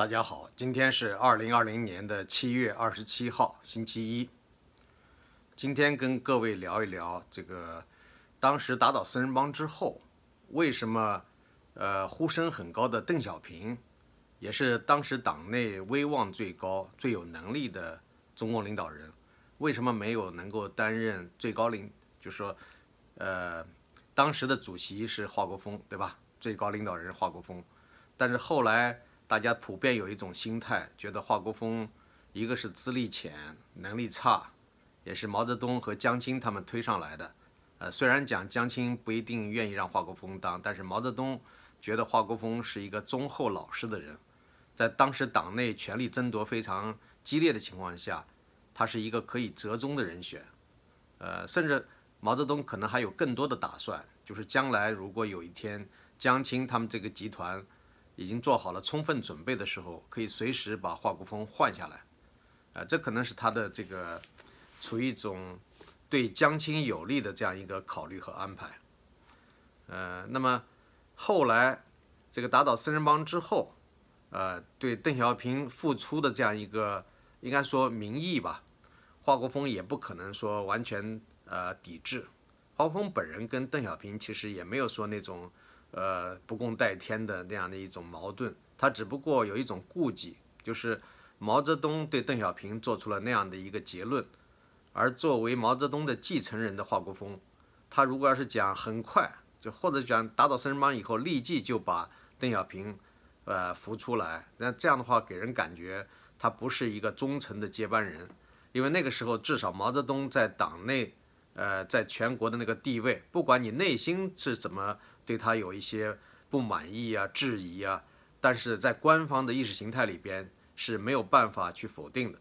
大家好，今天是二零二零年的七月二十七号，星期一。今天跟各位聊一聊这个，当时打倒四人帮之后，为什么呃呼声很高的邓小平，也是当时党内威望最高、最有能力的中共领导人，为什么没有能够担任最高领？就说呃，当时的主席是华国锋，对吧？最高领导人华国锋，但是后来。大家普遍有一种心态，觉得华国锋一个是资历浅、能力差，也是毛泽东和江青他们推上来的。呃，虽然讲江青不一定愿意让华国锋当，但是毛泽东觉得华国锋是一个忠厚老实的人，在当时党内权力争夺非常激烈的情况下，他是一个可以折中的人选。呃，甚至毛泽东可能还有更多的打算，就是将来如果有一天江青他们这个集团。已经做好了充分准备的时候，可以随时把华国锋换下来，啊，这可能是他的这个处于一种对江青有利的这样一个考虑和安排，呃，那么后来这个打倒四人帮之后，呃，对邓小平复出的这样一个应该说民意吧，华国锋也不可能说完全呃抵制，华国锋本人跟邓小平其实也没有说那种。呃，不共戴天的那样的一种矛盾，他只不过有一种顾忌，就是毛泽东对邓小平做出了那样的一个结论，而作为毛泽东的继承人的华国锋，他如果要是讲很快就或者讲打倒四人帮以后立即就把邓小平呃扶出来，那这样的话给人感觉他不是一个忠诚的接班人，因为那个时候至少毛泽东在党内呃在全国的那个地位，不管你内心是怎么。对他有一些不满意啊、质疑啊，但是在官方的意识形态里边是没有办法去否定的，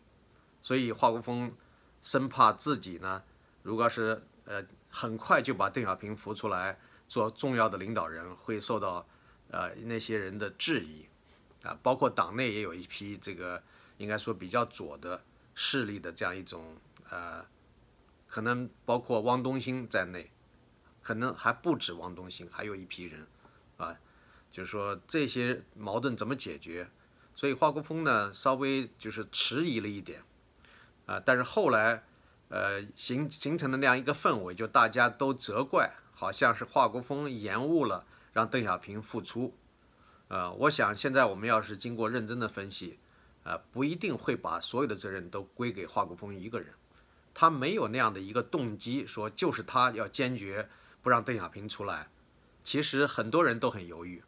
所以华国锋生怕自己呢，如果是呃很快就把邓小平扶出来做重要的领导人，会受到呃那些人的质疑啊，包括党内也有一批这个应该说比较左的势力的这样一种呃，可能包括汪东兴在内。可能还不止汪东兴，还有一批人，啊，就是说这些矛盾怎么解决？所以华国锋呢稍微就是迟疑了一点，啊，但是后来，呃，形形成的那样一个氛围，就大家都责怪，好像是华国锋延误了让邓小平复出，呃，我想现在我们要是经过认真的分析，呃，不一定会把所有的责任都归给华国锋一个人，他没有那样的一个动机，说就是他要坚决。不让邓小平出来，其实很多人都很犹豫。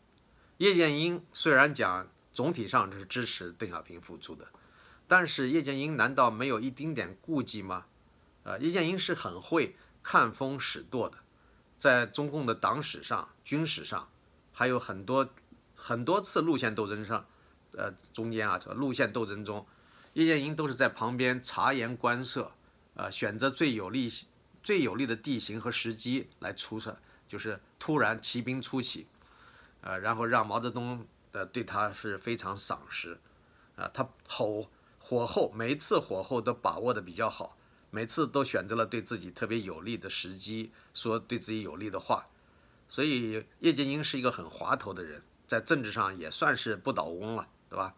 叶剑英虽然讲总体上是支持邓小平复出的，但是叶剑英难道没有一丁点顾忌吗？呃，叶剑英是很会看风使舵的，在中共的党史上、军史上，还有很多很多次路线斗争上，呃，中间啊，这个路线斗争中，叶剑英都是在旁边察言观色，呃，选择最有利。最有利的地形和时机来出手，就是突然骑兵出起，呃，然后让毛泽东的对他是非常赏识，啊，他吼火候，每一次火候都把握的比较好，每次都选择了对自己特别有利的时机说对自己有利的话，所以叶剑英是一个很滑头的人，在政治上也算是不倒翁了，对吧？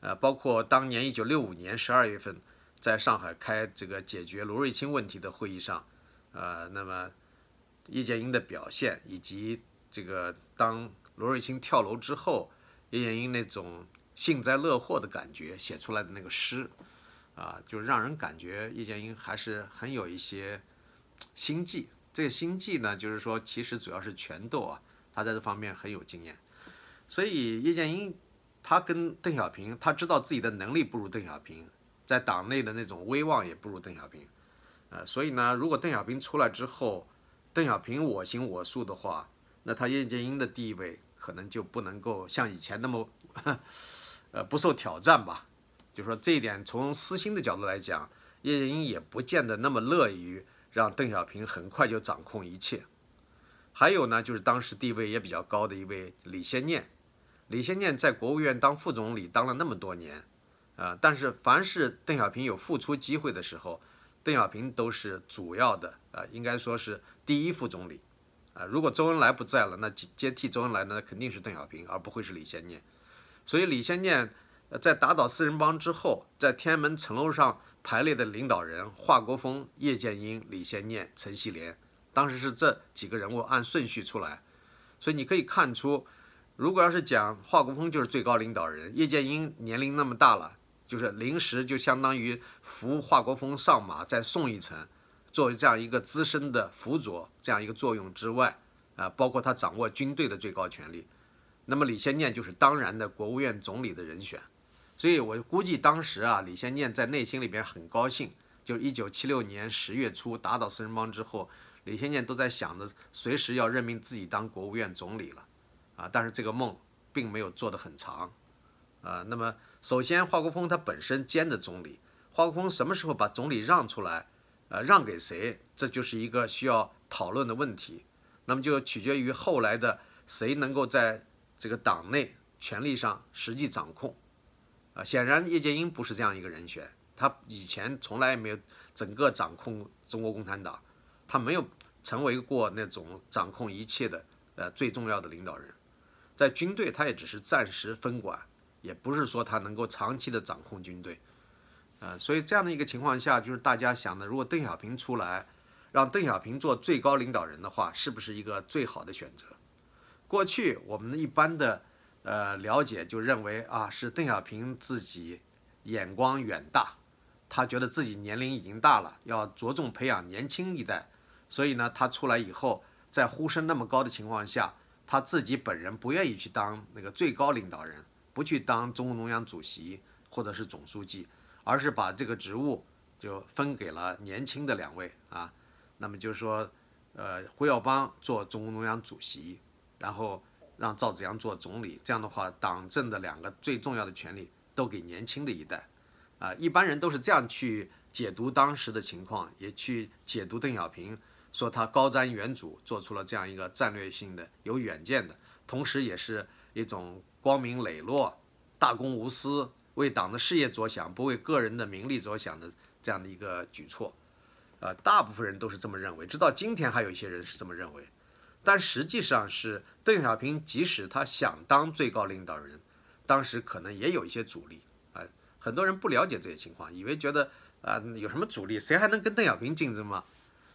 呃，包括当年一九六五年十二月份，在上海开这个解决罗瑞卿问题的会议上。呃，那么叶剑英的表现，以及这个当罗瑞卿跳楼之后，叶剑英那种幸灾乐祸的感觉写出来的那个诗，啊，就让人感觉叶剑英还是很有一些心计。这个心计呢，就是说其实主要是拳斗啊，他在这方面很有经验。所以叶剑英他跟邓小平，他知道自己的能力不如邓小平，在党内的那种威望也不如邓小平。呃，所以呢，如果邓小平出来之后，邓小平我行我素的话，那他叶剑英的地位可能就不能够像以前那么，呃，不受挑战吧。就说这一点，从私心的角度来讲，叶剑英也不见得那么乐于让邓小平很快就掌控一切。还有呢，就是当时地位也比较高的一位李先念，李先念在国务院当副总理当了那么多年，啊，但是凡是邓小平有复出机会的时候，邓小平都是主要的啊，应该说是第一副总理啊。如果周恩来不在了，那接接替周恩来呢，肯定是邓小平，而不会是李先念。所以李先念，在打倒四人帮之后，在天安门城楼上排列的领导人华国锋、叶剑英、李先念、陈锡联，当时是这几个人物按顺序出来，所以你可以看出，如果要是讲华国锋就是最高领导人，叶剑英年龄那么大了，就是临时就相当于扶华国锋上马，再送一程，作为这样一个资深的辅佐这样一个作用之外，啊，包括他掌握军队的最高权力。那么李先念就是当然的国务院总理的人选，所以我估计当时啊，李先念在内心里边很高兴。就是一九七六年十月初打倒四人帮之后，李先念都在想着随时要任命自己当国务院总理了，啊，但是这个梦并没有做得很长，啊，那么首先华国锋他本身兼的总理，华国锋什么时候把总理让出来，呃，让给谁，这就是一个需要讨论的问题，那么就取决于后来的谁能够在。这个党内权力上实际掌控，啊，显然叶剑英不是这样一个人选。他以前从来没有整个掌控中国共产党，他没有成为过那种掌控一切的呃最重要的领导人。在军队，他也只是暂时分管，也不是说他能够长期的掌控军队。呃，所以这样的一个情况下，就是大家想的，如果邓小平出来，让邓小平做最高领导人的话，是不是一个最好的选择？过去我们一般的呃了解就认为啊，是邓小平自己眼光远大，他觉得自己年龄已经大了，要着重培养年轻一代，所以呢，他出来以后，在呼声那么高的情况下，他自己本人不愿意去当那个最高领导人，不去当中共中央主席或者是总书记，而是把这个职务就分给了年轻的两位啊，那么就是说，呃，胡耀邦做中共中央主席。然后让赵紫阳做总理，这样的话，党政的两个最重要的权利都给年轻的一代，啊，一般人都是这样去解读当时的情况，也去解读邓小平，说他高瞻远瞩，做出了这样一个战略性的、有远见的，同时也是一种光明磊落、大公无私、为党的事业着想，不为个人的名利着想的这样的一个举措，啊，大部分人都是这么认为，直到今天还有一些人是这么认为。但实际上是邓小平，即使他想当最高领导人，当时可能也有一些阻力啊。很多人不了解这些情况，以为觉得啊有什么阻力，谁还能跟邓小平竞争吗？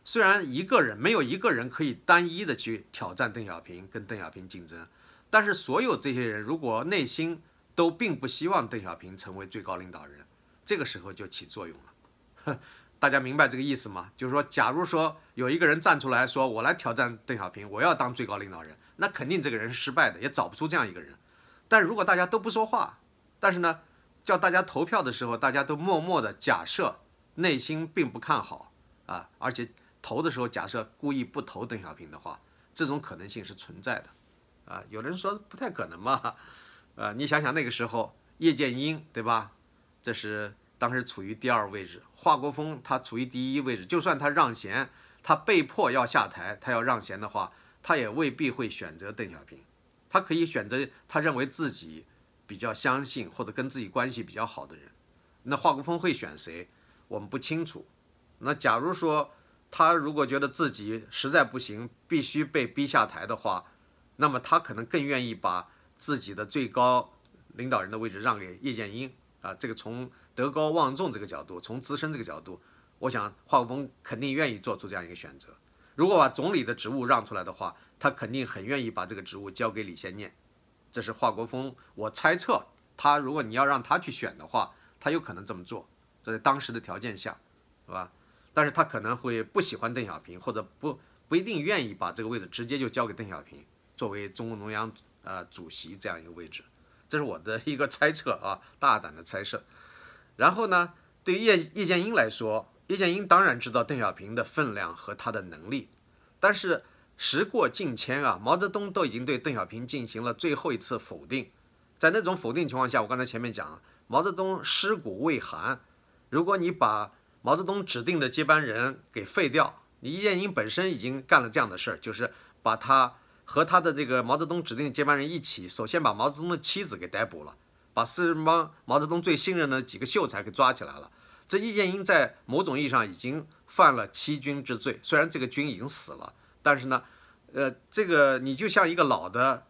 虽然一个人没有一个人可以单一的去挑战邓小平，跟邓小平竞争，但是所有这些人如果内心都并不希望邓小平成为最高领导人，这个时候就起作用了。大家明白这个意思吗？就是说，假如说有一个人站出来说：“我来挑战邓小平，我要当最高领导人。”那肯定这个人是失败的，也找不出这样一个人。但如果大家都不说话，但是呢，叫大家投票的时候，大家都默默的假设内心并不看好啊，而且投的时候假设故意不投邓小平的话，这种可能性是存在的啊。有人说不太可能嘛？呃，你想想那个时候叶剑英对吧？这是。当时处于第二位置，华国锋他处于第一位置。就算他让贤，他被迫要下台，他要让贤的话，他也未必会选择邓小平。他可以选择他认为自己比较相信或者跟自己关系比较好的人。那华国锋会选谁？我们不清楚。那假如说他如果觉得自己实在不行，必须被逼下台的话，那么他可能更愿意把自己的最高领导人的位置让给叶剑英啊。这个从德高望重这个角度，从资深这个角度，我想华国锋肯定愿意做出这样一个选择。如果把总理的职务让出来的话，他肯定很愿意把这个职务交给李先念。这是华国锋，我猜测他如果你要让他去选的话，他有可能这么做，这在当时的条件下，是吧？但是他可能会不喜欢邓小平，或者不不一定愿意把这个位置直接就交给邓小平作为中共中央呃主席这样一个位置。这是我的一个猜测啊，大胆的猜测。然后呢，对于叶叶剑英来说，叶剑英当然知道邓小平的分量和他的能力，但是时过境迁啊，毛泽东都已经对邓小平进行了最后一次否定，在那种否定情况下，我刚才前面讲了，毛泽东尸骨未寒，如果你把毛泽东指定的接班人给废掉，你叶剑英本身已经干了这样的事儿，就是把他和他的这个毛泽东指定的接班人一起，首先把毛泽东的妻子给逮捕了。把四人帮毛泽东最信任的几个秀才给抓起来了。这叶剑英在某种意义上已经犯了欺君之罪。虽然这个君已经死了，但是呢，呃，这个你就像一个老的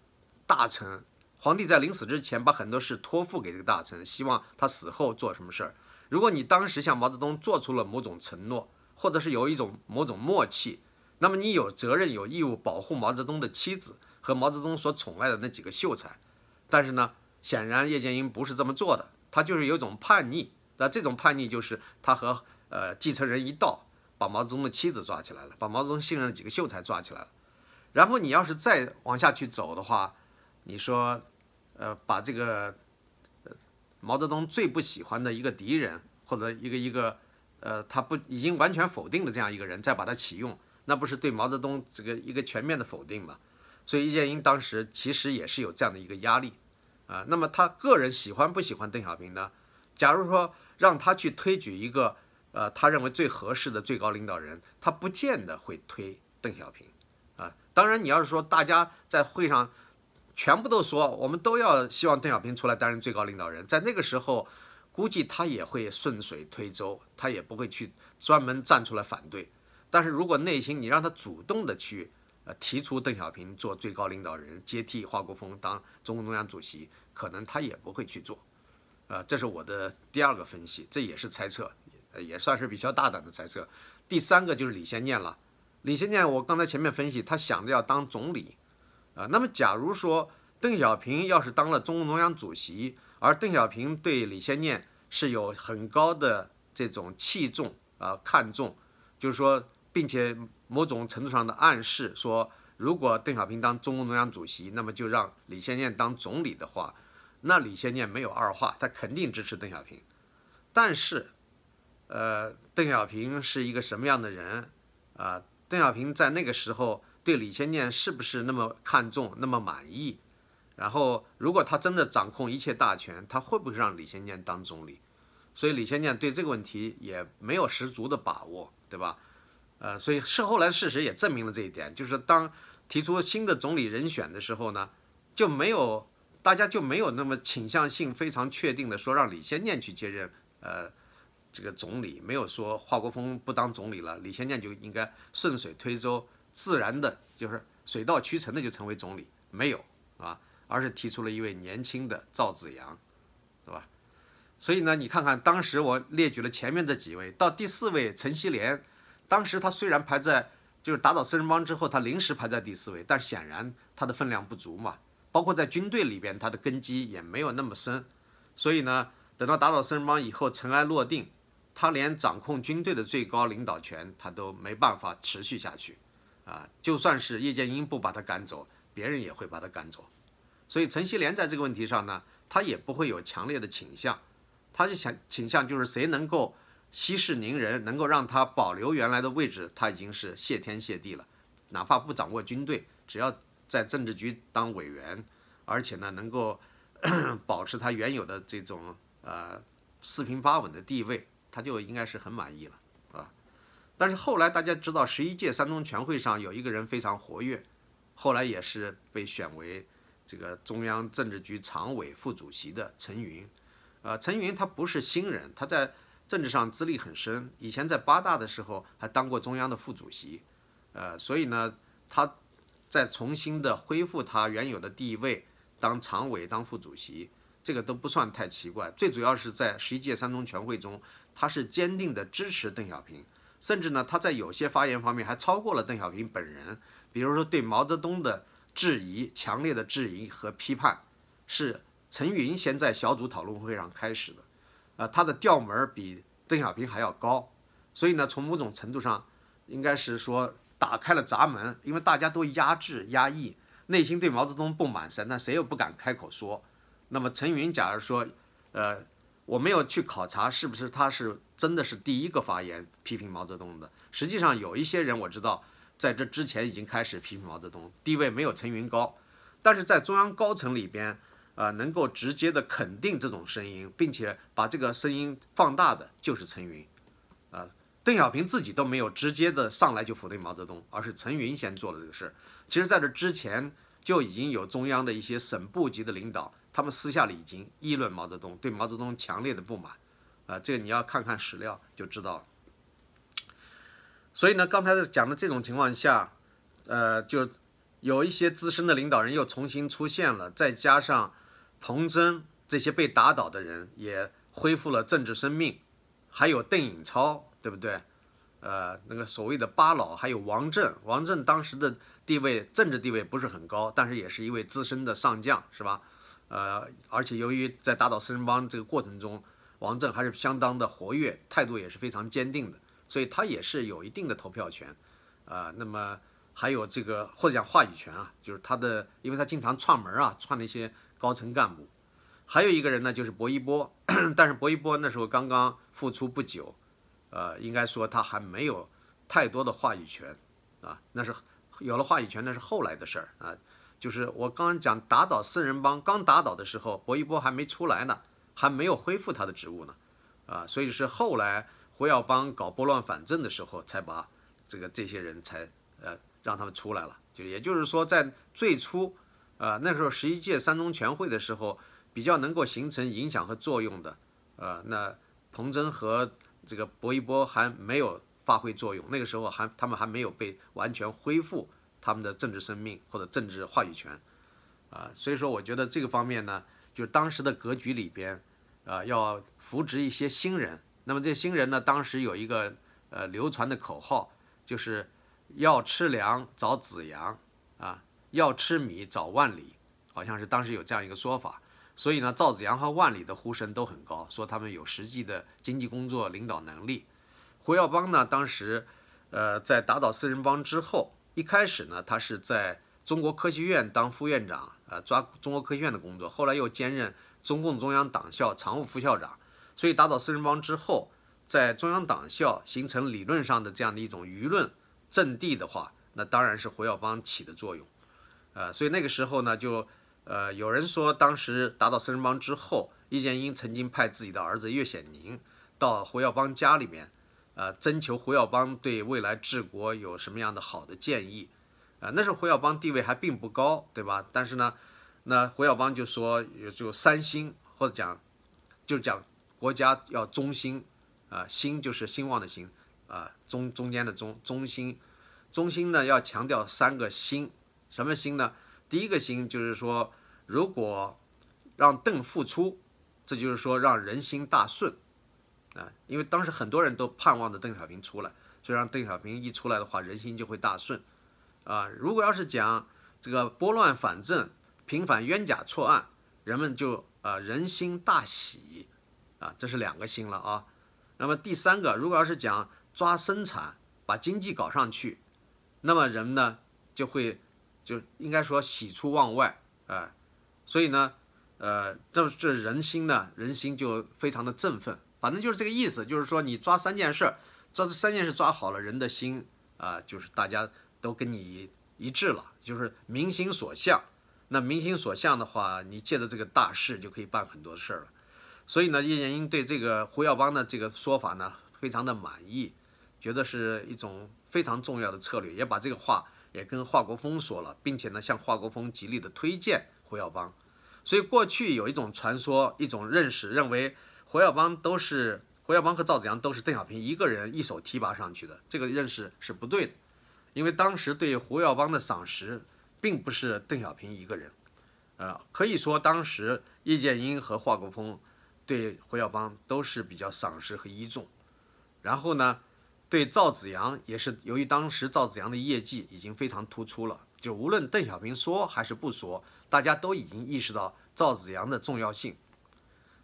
大臣，皇帝在临死之前把很多事托付给这个大臣，希望他死后做什么事儿。如果你当时向毛泽东做出了某种承诺，或者是有一种某种默契，那么你有责任有义务保护毛泽东的妻子和毛泽东所宠爱的那几个秀才。但是呢，显然叶剑英不是这么做的，他就是有一种叛逆。那这种叛逆就是他和呃继承人一道，把毛泽东的妻子抓起来了，把毛泽东信任的几个秀才抓起来了。然后你要是再往下去走的话，你说，呃，把这个毛泽东最不喜欢的一个敌人，或者一个一个，呃，他不已经完全否定的这样一个人，再把他启用，那不是对毛泽东这个一个全面的否定吗？所以叶剑英当时其实也是有这样的一个压力，啊，那么他个人喜欢不喜欢邓小平呢？假如说让他去推举一个，呃，他认为最合适的最高领导人，他不见得会推邓小平，啊，当然你要是说大家在会上。全部都说，我们都要希望邓小平出来担任最高领导人。在那个时候，估计他也会顺水推舟，他也不会去专门站出来反对。但是如果内心你让他主动的去呃提出邓小平做最高领导人，接替华国锋当中共中央主席，可能他也不会去做。呃，这是我的第二个分析，这也是猜测，也算是比较大胆的猜测。第三个就是李先念了，李先念我刚才前面分析，他想着要当总理。啊，那么假如说邓小平要是当了中共中央主席，而邓小平对李先念是有很高的这种器重啊看重，就是说，并且某种程度上的暗示说，如果邓小平当中共中央主席，那么就让李先念当总理的话，那李先念没有二话，他肯定支持邓小平。但是，呃，邓小平是一个什么样的人啊？邓小平在那个时候。对李先念是不是那么看重、那么满意？然后，如果他真的掌控一切大权，他会不会让李先念当总理？所以，李先念对这个问题也没有十足的把握，对吧？呃，所以是后来事实也证明了这一点，就是当提出新的总理人选的时候呢，就没有大家就没有那么倾向性非常确定的说让李先念去接任呃这个总理，没有说华国锋不当总理了，李先念就应该顺水推舟。自然的，就是水到渠成的就成为总理，没有啊，而是提出了一位年轻的赵紫阳，是吧？所以呢，你看看当时我列举了前面这几位，到第四位陈锡联，当时他虽然排在就是打倒四人帮之后，他临时排在第四位，但显然他的分量不足嘛，包括在军队里边，他的根基也没有那么深，所以呢，等到打倒四人帮以后，尘埃落定，他连掌控军队的最高领导权，他都没办法持续下去。啊，就算是叶剑英不把他赶走，别人也会把他赶走。所以陈锡联在这个问题上呢，他也不会有强烈的倾向，他就想倾向就是谁能够息事宁人，能够让他保留原来的位置，他已经是谢天谢地了。哪怕不掌握军队，只要在政治局当委员，而且呢能够 保持他原有的这种呃四平八稳的地位，他就应该是很满意了啊。但是后来大家知道，十一届三中全会上有一个人非常活跃，后来也是被选为这个中央政治局常委副主席的陈云。呃，陈云他不是新人，他在政治上资历很深，以前在八大的时候还当过中央的副主席。呃，所以呢，他再重新的恢复他原有的地位，当常委、当副主席，这个都不算太奇怪。最主要是在十一届三中全会中，他是坚定的支持邓小平。甚至呢，他在有些发言方面还超过了邓小平本人。比如说，对毛泽东的质疑、强烈的质疑和批判，是陈云先在小组讨论会上开始的。呃，他的调门比邓小平还要高。所以呢，从某种程度上，应该是说打开了闸门，因为大家都压制、压抑，内心对毛泽东不满，那谁又不敢开口说？那么陈云，假如说，呃。我没有去考察是不是他是真的是第一个发言批评毛泽东的。实际上有一些人我知道在这之前已经开始批评毛泽东，地位没有陈云高，但是在中央高层里边，呃，能够直接的肯定这种声音，并且把这个声音放大的就是陈云，啊，邓小平自己都没有直接的上来就否定毛泽东，而是陈云先做了这个事。其实在这之前就已经有中央的一些省部级的领导。他们私下里已经议论毛泽东，对毛泽东强烈的不满，啊，这个你要看看史料就知道了。所以呢，刚才讲的这种情况下，呃，就有一些资深的领导人又重新出现了，再加上彭真这些被打倒的人也恢复了政治生命，还有邓颖超，对不对？呃，那个所谓的八老，还有王震，王震当时的地位，政治地位不是很高，但是也是一位资深的上将，是吧？呃，而且由于在打倒四人帮这个过程中，王震还是相当的活跃，态度也是非常坚定的，所以他也是有一定的投票权，啊，那么还有这个或者讲话语权啊，就是他的，因为他经常串门啊，串那些高层干部。还有一个人呢，就是薄一波，但是薄一波那时候刚刚复出不久，呃，应该说他还没有太多的话语权，啊，那是有了话语权那是后来的事儿啊。就是我刚刚讲打倒四人帮刚打倒的时候，薄一波还没出来呢，还没有恢复他的职务呢，啊，所以是后来胡耀邦搞拨乱反正的时候，才把这个这些人才呃让他们出来了。就也就是说，在最初，啊那时候十一届三中全会的时候，比较能够形成影响和作用的，呃，那彭真和这个薄一波还没有发挥作用，那个时候还他们还没有被完全恢复。他们的政治生命或者政治话语权，啊，所以说我觉得这个方面呢，就是当时的格局里边，啊，要扶植一些新人。那么这新人呢，当时有一个呃流传的口号，就是要吃粮找子阳，啊，要吃米找万里，好像是当时有这样一个说法。所以呢，赵子阳和万里的呼声都很高，说他们有实际的经济工作领导能力。胡耀邦呢，当时呃在打倒四人帮之后。一开始呢，他是在中国科学院当副院长，呃，抓中国科学院的工作。后来又兼任中共中央党校常务副校长。所以打倒四人帮之后，在中央党校形成理论上的这样的一种舆论阵地的话，那当然是胡耀邦起的作用。呃，所以那个时候呢，就呃有人说，当时打倒四人帮之后，易建英曾经派自己的儿子岳显宁到胡耀邦家里面。呃，征求胡耀邦对未来治国有什么样的好的建议？啊，那时候胡耀邦地位还并不高，对吧？但是呢，那胡耀邦就说，就三兴或者讲，就讲国家要中兴，啊，兴就是兴旺的兴，啊，中中间的中中兴，中兴呢要强调三个兴，什么心呢？第一个心就是说，如果让邓复出，这就是说让人心大顺。啊，因为当时很多人都盼望着邓小平出来，所以让邓小平一出来的话，人心就会大顺。啊，如果要是讲这个拨乱反正、平反冤假错案，人们就啊人心大喜。啊，这是两个心了啊。那么第三个，如果要是讲抓生产，把经济搞上去，那么人呢就会就应该说喜出望外啊。所以呢，呃，这这人心呢，人心就非常的振奋。反正就是这个意思，就是说你抓三件事，抓这三件事抓好了，人的心啊，就是大家都跟你一致了，就是民心所向。那民心所向的话，你借着这个大事就可以办很多事儿了。所以呢，叶剑英对这个胡耀邦的这个说法呢，非常的满意，觉得是一种非常重要的策略，也把这个话也跟华国锋说了，并且呢，向华国锋极力的推荐胡耀邦。所以过去有一种传说，一种认识，认为。胡耀邦都是胡耀邦和赵子阳都是邓小平一个人一手提拔上去的，这个认识是不对的，因为当时对胡耀邦的赏识并不是邓小平一个人，呃，可以说当时叶剑英和华国锋对胡耀邦都是比较赏识和倚重，然后呢，对赵子阳也是由于当时赵子阳的业绩已经非常突出了，就无论邓小平说还是不说，大家都已经意识到赵子阳的重要性，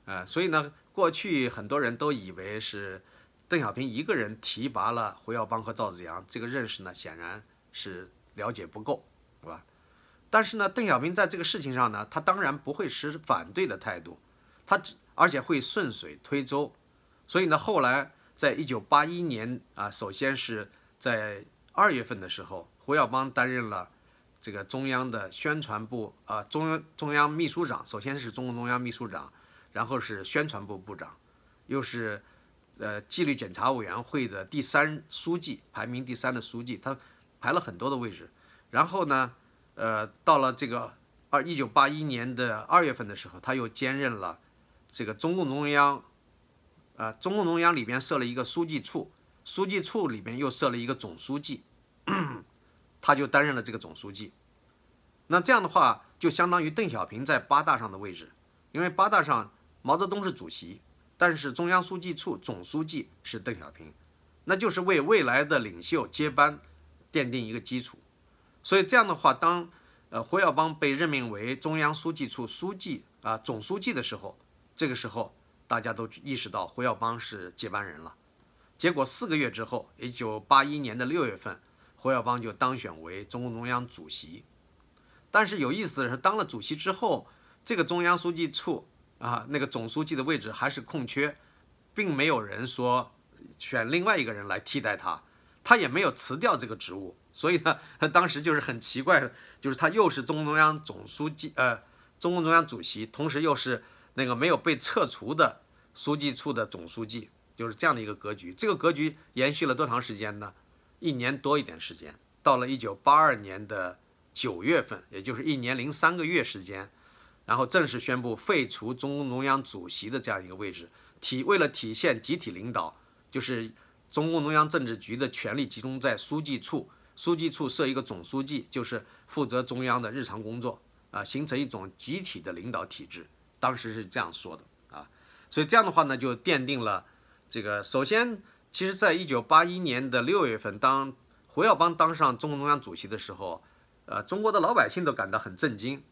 呃，所以呢。过去很多人都以为是邓小平一个人提拔了胡耀邦和赵子阳，这个认识呢显然是了解不够，是吧？但是呢，邓小平在这个事情上呢，他当然不会持反对的态度，他而且会顺水推舟。所以呢，后来在一九八一年啊，首先是在二月份的时候，胡耀邦担任了这个中央的宣传部啊，中央中央秘书长，首先是中共中央秘书长。然后是宣传部部长，又是呃纪律检查委员会的第三书记，排名第三的书记，他排了很多的位置。然后呢，呃，到了这个二一九八一年的二月份的时候，他又兼任了这个中共中央，呃，中共中央里边设了一个书记处，书记处里边又设了一个总书记，他就担任了这个总书记，那这样的话，就相当于邓小平在八大上的位置，因为八大上毛泽东是主席，但是中央书记处总书记是邓小平，那就是为未来的领袖接班奠定一个基础。所以这样的话，当呃胡耀邦被任命为中央书记处书记啊总书记的时候，这个时候大家都意识到胡耀邦是接班人了。结果四个月之后，一九八一年的六月份，胡耀邦就当选为中共中央主席。但是有意思的是，当了主席之后，这个中央书记处啊那个总书记的位置还是空缺，并没有人说选另外一个人来替代他，他也没有辞掉这个职务。所以呢，当时就是很奇怪，就是他又是中共中央总书记，呃，中共中央主席，同时又是那个没有被撤除的书记处的总书记。就是这样的一个格局，这个格局延续了多长时间呢？一年多一点时间。到了一九八二年的九月份，也就是一年零三个月时间，然后正式宣布废除中共中央主席的这样一个位置，体为了体现集体领导，就是中共中央政治局的权力集中在书记处，书记处设一个总书记，就是负责中央的日常工作啊，形成一种集体的领导体制。当时是这样说的啊，所以这样的话呢，就奠定了。这个首先，其实，在一九八一年的六月份，当胡耀邦当上中共中央主席的时候，呃，中国的老百姓都感到很震惊，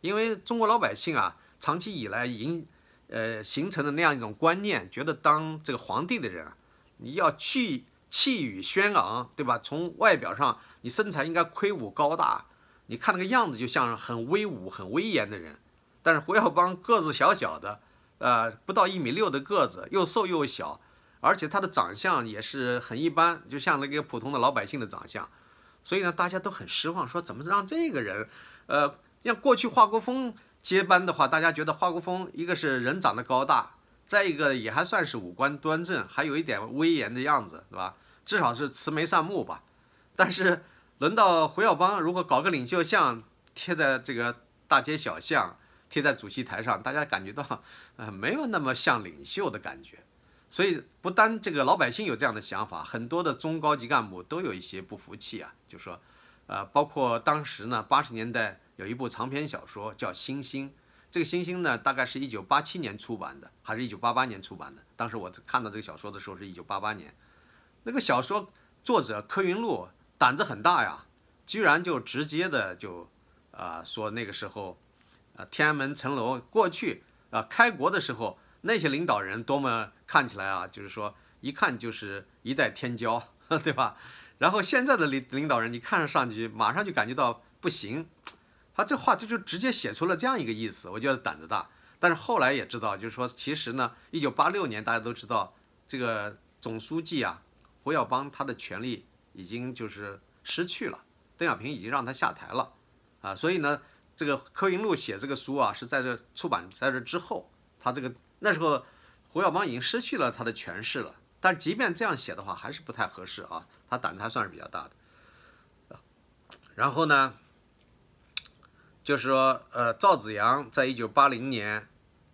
因为中国老百姓啊，长期以来已经呃形成的那样一种观念，觉得当这个皇帝的人，你要去气宇轩昂，对吧？从外表上，你身材应该魁梧高大，你看那个样子就像很威武、很威严的人。但是胡耀邦个子小小的，呃，不到一米六的个子，又瘦又小。而且他的长相也是很一般，就像那个普通的老百姓的长相，所以呢，大家都很失望，说怎么让这个人，呃，像过去华国锋接班的话，大家觉得华国锋一个是人长得高大，再一个也还算是五官端正，还有一点威严的样子，对吧？至少是慈眉善目吧。但是轮到胡耀邦，如果搞个领袖像贴在这个大街小巷，贴在主席台上，大家感觉到，呃，没有那么像领袖的感觉。所以不单这个老百姓有这样的想法，很多的中高级干部都有一些不服气啊，就说，呃，包括当时呢，八十年代有一部长篇小说叫《星星》，这个《星星》呢，大概是一九八七年出版的，还是一九八八年出版的？当时我看到这个小说的时候是一九八八年，那个小说作者柯云路胆子很大呀，居然就直接的就，啊，说那个时候，啊，天安门城楼过去啊，开国的时候。那些领导人多么看起来啊，就是说一看就是一代天骄，对吧？然后现在的领领导人，你看上去马上就感觉到不行。他这话这就直接写出了这样一个意思，我觉得胆子大。但是后来也知道，就是说其实呢，一九八六年大家都知道，这个总书记啊，胡耀邦他的权力已经就是失去了，邓小平已经让他下台了啊。所以呢，这个柯云路写这个书啊，是在这出版在这之后，他这个。那时候，胡耀邦已经失去了他的权势了。但即便这样写的话，还是不太合适啊。他胆子还算是比较大的。然后呢，就是说，呃，赵紫阳在一九八零年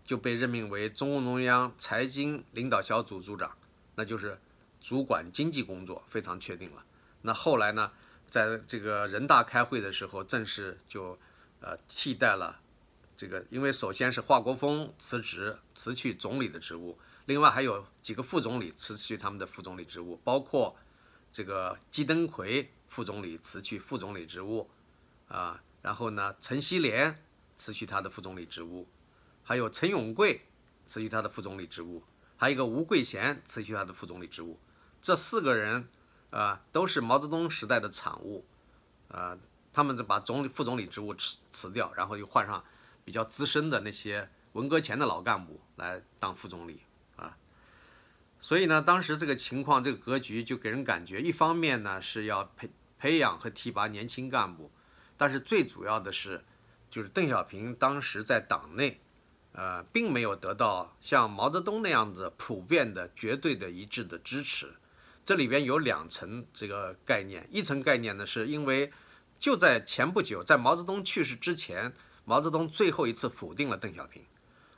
就被任命为中共中央财经领导小组组长，那就是主管经济工作，非常确定了。那后来呢，在这个人大开会的时候，正式就呃替代了。这个，因为首先是华国锋辞职，辞去总理的职务，另外还有几个副总理辞去他们的副总理职务，包括这个季登奎副总理辞去副总理职务，啊，然后呢，陈锡联辞去他的副总理职务，还有陈永贵辞去他的副总理职务，还有一个吴桂贤辞去他的副总理职务，这四个人啊，都是毛泽东时代的产物，啊，他们就把总理、副总理职务辞辞掉，然后又换上。比较资深的那些文革前的老干部来当副总理啊，所以呢，当时这个情况、这个格局就给人感觉，一方面呢是要培培养和提拔年轻干部，但是最主要的是，就是邓小平当时在党内，呃，并没有得到像毛泽东那样子普遍的、绝对的一致的支持。这里边有两层这个概念，一层概念呢，是因为就在前不久，在毛泽东去世之前。毛泽东最后一次否定了邓小平。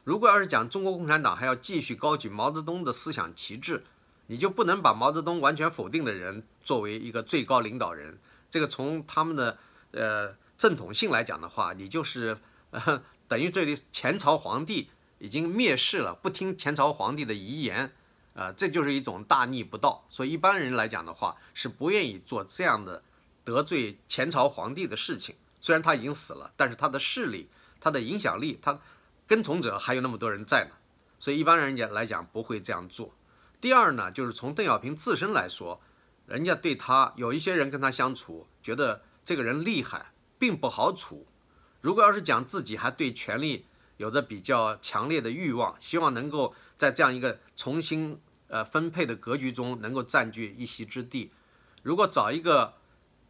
如果要是讲中国共产党还要继续高举毛泽东的思想旗帜，你就不能把毛泽东完全否定的人作为一个最高领导人。这个从他们的呃正统性来讲的话，你就是呃 等于这里前朝皇帝已经灭世了，不听前朝皇帝的遗言，呃，这就是一种大逆不道。所以一般人来讲的话，是不愿意做这样的得罪前朝皇帝的事情。虽然他已经死了，但是他的势力、他的影响力、他跟从者还有那么多人在呢，所以一般人家来讲不会这样做。第二呢，就是从邓小平自身来说，人家对他有一些人跟他相处，觉得这个人厉害，并不好处。如果要是讲自己还对权力有着比较强烈的欲望，希望能够在这样一个重新呃分配的格局中能够占据一席之地，如果找一个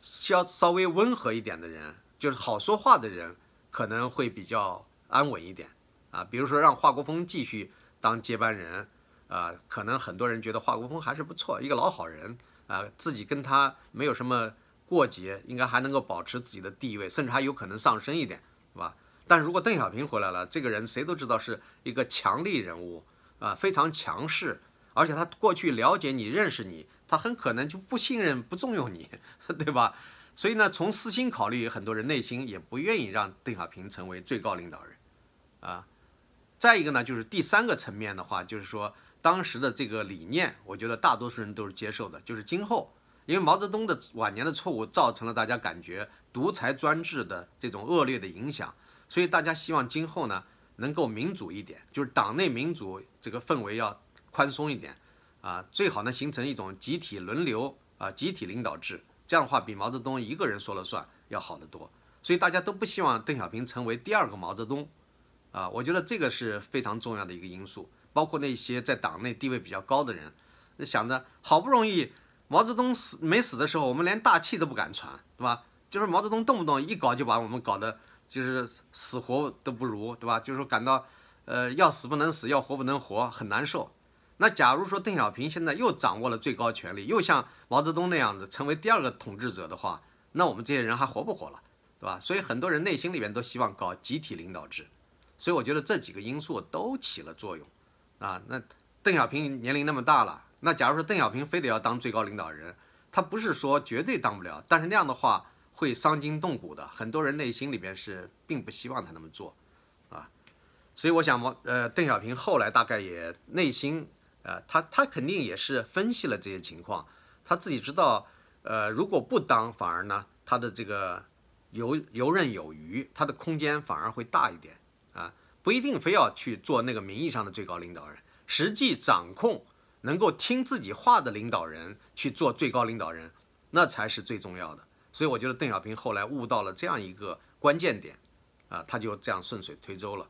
稍稍微温和一点的人。就是好说话的人可能会比较安稳一点啊，比如说让华国锋继续当接班人，啊，可能很多人觉得华国锋还是不错，一个老好人啊，自己跟他没有什么过节，应该还能够保持自己的地位，甚至还有可能上升一点，是吧？但如果邓小平回来了，这个人谁都知道是一个强力人物啊，非常强势，而且他过去了解你、认识你，他很可能就不信任、不重用你，对吧？所以呢，从私心考虑，很多人内心也不愿意让邓小平成为最高领导人，啊，再一个呢，就是第三个层面的话，就是说当时的这个理念，我觉得大多数人都是接受的，就是今后，因为毛泽东的晚年的错误造成了大家感觉独裁专制的这种恶劣的影响，所以大家希望今后呢能够民主一点，就是党内民主这个氛围要宽松一点，啊，最好呢形成一种集体轮流啊集体领导制。这样的话，比毛泽东一个人说了算要好得多，所以大家都不希望邓小平成为第二个毛泽东，啊，我觉得这个是非常重要的一个因素。包括那些在党内地位比较高的人，想着好不容易毛泽东死没死的时候，我们连大气都不敢喘，对吧？就是毛泽东动不动一搞就把我们搞得就是死活都不如，对吧？就是说感到呃要死不能死，要活不能活，很难受。那假如说邓小平现在又掌握了最高权力，又像毛泽东那样子成为第二个统治者的话，那我们这些人还活不活了，对吧？所以很多人内心里面都希望搞集体领导制，所以我觉得这几个因素都起了作用，啊，那邓小平年龄那么大了，那假如说邓小平非得要当最高领导人，他不是说绝对当不了，但是那样的话会伤筋动骨的，很多人内心里边是并不希望他那么做，啊，所以我想毛呃邓小平后来大概也内心。呃，他他肯定也是分析了这些情况，他自己知道，呃，如果不当，反而呢，他的这个游游刃有余，他的空间反而会大一点啊，不一定非要去做那个名义上的最高领导人，实际掌控能够听自己话的领导人去做最高领导人，那才是最重要的。所以我觉得邓小平后来悟到了这样一个关键点，啊，他就这样顺水推舟了。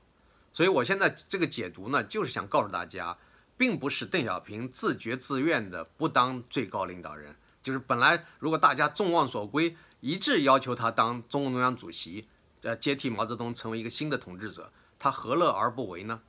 所以我现在这个解读呢，就是想告诉大家。并不是邓小平自觉自愿的不当最高领导人，就是本来如果大家众望所归，一致要求他当中共中央主席，呃，接替毛泽东成为一个新的统治者，他何乐而不为呢？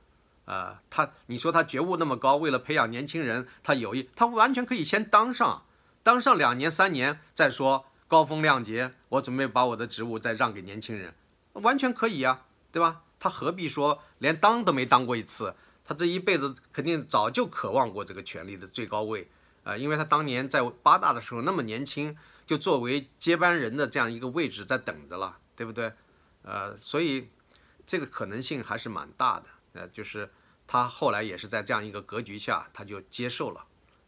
啊，他你说他觉悟那么高，为了培养年轻人，他有意，他完全可以先当上，当上两年三年再说高风亮节，我准备把我的职务再让给年轻人，完全可以呀，对吧？他何必说连当都没当过一次？他这一辈子肯定早就渴望过这个权力的最高位，啊，因为他当年在八大的时候那么年轻，就作为接班人的这样一个位置在等着了，对不对？呃，所以这个可能性还是蛮大的，呃，就是他后来也是在这样一个格局下，他就接受了，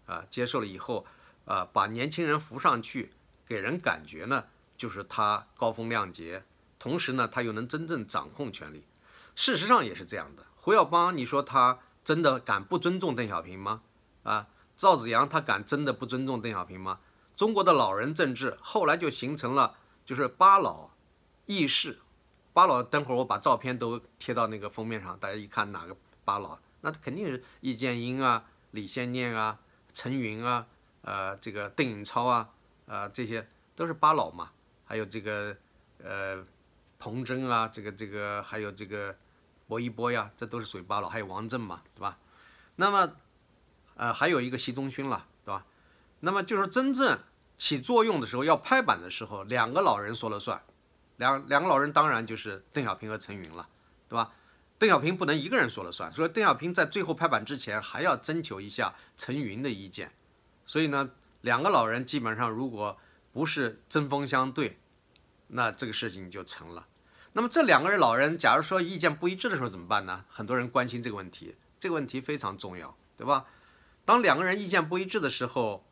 啊，接受了以后，啊，把年轻人扶上去，给人感觉呢，就是他高风亮节，同时呢，他又能真正掌控权力，事实上也是这样的。胡耀邦，你说他真的敢不尊重邓小平吗？啊，赵紫阳他敢真的不尊重邓小平吗？中国的老人政治后来就形成了，就是八老议事。八老，等会儿我把照片都贴到那个封面上，大家一看哪个八老，那肯定是易建英啊、李先念啊、陈云啊、呃这个邓颖超啊，啊这些都是八老嘛。还有这个呃彭真啊，这个这个还有这个。薄一波呀，这都是属于八老，还有王震嘛，对吧？那么，呃，还有一个习仲勋了，对吧？那么就是真正起作用的时候，要拍板的时候，两个老人说了算。两两个老人当然就是邓小平和陈云了，对吧？邓小平不能一个人说了算，所以邓小平在最后拍板之前还要征求一下陈云的意见。所以呢，两个老人基本上如果不是针锋相对，那这个事情就成了。那么这两个人老人，假如说意见不一致的时候怎么办呢？很多人关心这个问题，这个问题非常重要，对吧？当两个人意见不一致的时候，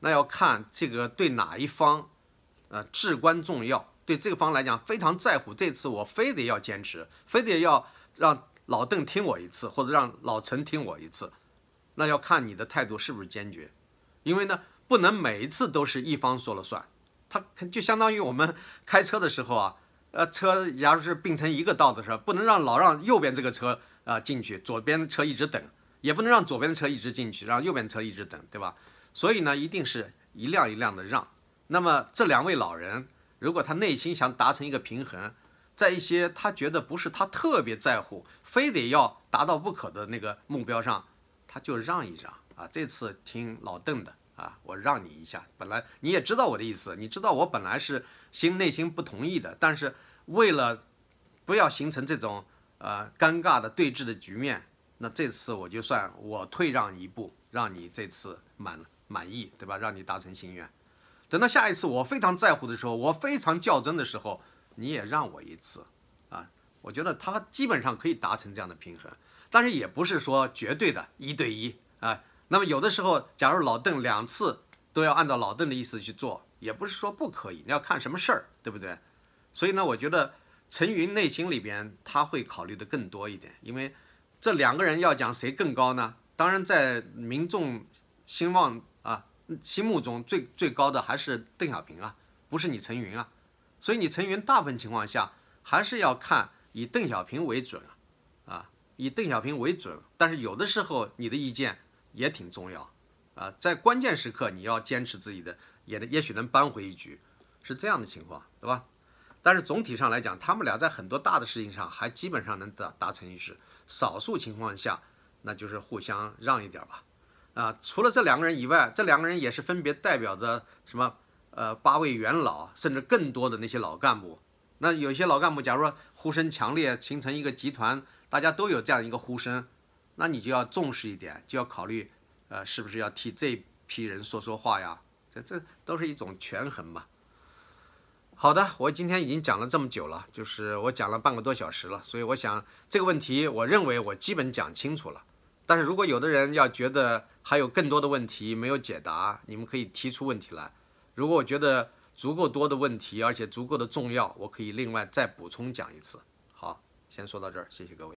那要看这个对哪一方，呃，至关重要。对这个方来讲非常在乎，这次我非得要坚持，非得要让老邓听我一次，或者让老陈听我一次，那要看你的态度是不是坚决。因为呢，不能每一次都是一方说了算，他就相当于我们开车的时候啊。呃，车假如是并成一个道的时候，不能让老让右边这个车啊进去，左边车一直等，也不能让左边的车一直进去，让右边车一直等，对吧？所以呢，一定是一辆一辆的让。那么这两位老人，如果他内心想达成一个平衡，在一些他觉得不是他特别在乎，非得要达到不可的那个目标上，他就让一让啊。这次听老邓的啊，我让你一下。本来你也知道我的意思，你知道我本来是。心内心不同意的，但是为了不要形成这种呃尴尬的对峙的局面，那这次我就算我退让一步，让你这次满满意，对吧？让你达成心愿。等到下一次我非常在乎的时候，我非常较真的时候，你也让我一次啊。我觉得他基本上可以达成这样的平衡，但是也不是说绝对的一对一啊。那么有的时候，假如老邓两次都要按照老邓的意思去做。也不是说不可以，你要看什么事儿，对不对？所以呢，我觉得陈云内心里边他会考虑的更多一点，因为这两个人要讲谁更高呢？当然，在民众兴望啊心目中最最高的还是邓小平啊，不是你陈云啊。所以你陈云大部分情况下还是要看以邓小平为准啊，啊，以邓小平为准。但是有的时候你的意见也挺重要啊，在关键时刻你要坚持自己的。也也许能扳回一局，是这样的情况，对吧？但是总体上来讲，他们俩在很多大的事情上还基本上能达达成一致，少数情况下那就是互相让一点吧。啊，除了这两个人以外，这两个人也是分别代表着什么？呃，八位元老，甚至更多的那些老干部。那有些老干部，假如说呼声强烈，形成一个集团，大家都有这样一个呼声，那你就要重视一点，就要考虑，呃，是不是要替这批人说说话呀？这都是一种权衡嘛。好的，我今天已经讲了这么久了，就是我讲了半个多小时了，所以我想这个问题，我认为我基本讲清楚了。但是如果有的人要觉得还有更多的问题没有解答，你们可以提出问题来。如果我觉得足够多的问题，而且足够的重要，我可以另外再补充讲一次。好，先说到这儿，谢谢各位。